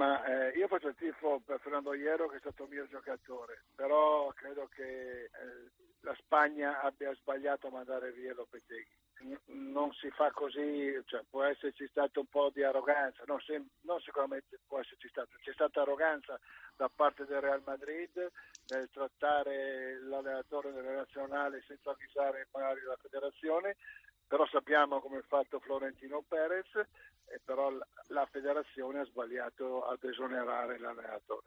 ma eh, io faccio il tifo per Fernando Iero che è stato mio giocatore, però credo che eh, la Spagna abbia sbagliato a mandare via Lopetegui. Non si fa così, cioè, può esserci stato un po' di arroganza, no, se, non sicuramente può esserci stato, c'è stata arroganza da parte del Real Madrid nel trattare l'allenatore della nazionale senza avvisare magari la federazione, però sappiamo come ha fatto Florentino Perez, però la federazione ha sbagliato ad esonerare l'allenatore.